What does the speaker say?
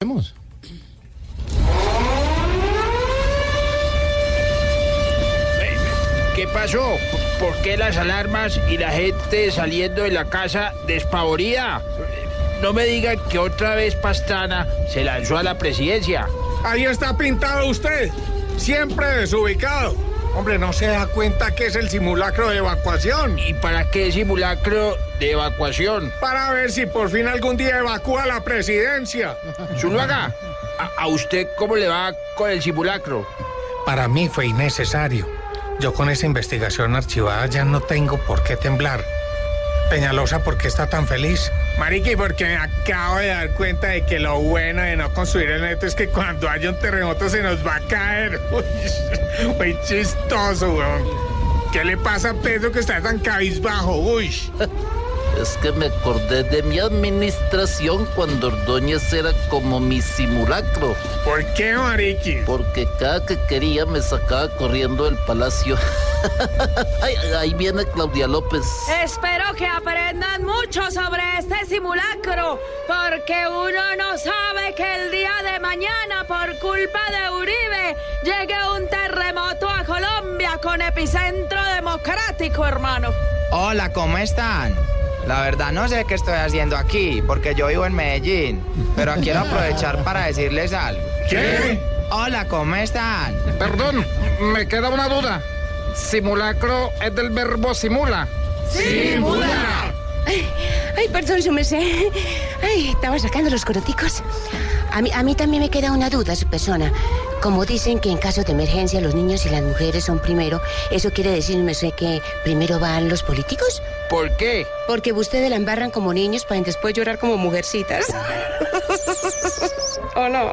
Vemos. ¿Qué pasó? ¿Por qué las alarmas y la gente saliendo de la casa despavorida? No me digan que otra vez Pastrana se lanzó a la presidencia. Ahí está pintado usted, siempre desubicado. Hombre, ¿no se da cuenta que es el simulacro de evacuación? ¿Y para qué simulacro de evacuación? Para ver si por fin algún día evacúa la presidencia. Zuluaga, ¿a, a usted cómo le va con el simulacro? Para mí fue innecesario. Yo con esa investigación archivada ya no tengo por qué temblar. Peñalosa, ¿por qué está tan feliz? Mariqui, porque me acabo de dar cuenta de que lo bueno de no construir el neto es que cuando haya un terremoto se nos va a caer. Uy, muy chistoso, weón. ¿Qué le pasa a Pedro que está tan cabizbajo? Uy. Es que me acordé de mi administración cuando Ordóñez era como mi simulacro, ¿Por qué, Mariqui? porque cada que quería me sacaba corriendo del palacio. Ahí viene Claudia López. Espero que aprendan mucho sobre este simulacro, porque uno no sabe que el día de mañana, por culpa de Uribe, llegue un terremoto a Colombia con epicentro democrático, hermano. Hola, ¿cómo están? La verdad no sé qué estoy haciendo aquí, porque yo vivo en Medellín, pero quiero aprovechar para decirles algo. ¿Qué? Hola, ¿cómo están? Perdón, me queda una duda. Simulacro es del verbo simula. ¡Simula! Ay, perdón, su merced. Ay, estaba sacando los coroticos. A mí, a mí también me queda una duda, su persona. Como dicen que en caso de emergencia los niños y las mujeres son primero, ¿eso quiere decir, me sé, que primero van los políticos? ¿Por qué? Porque ustedes la embarran como niños para después llorar como mujercitas. ¿O no?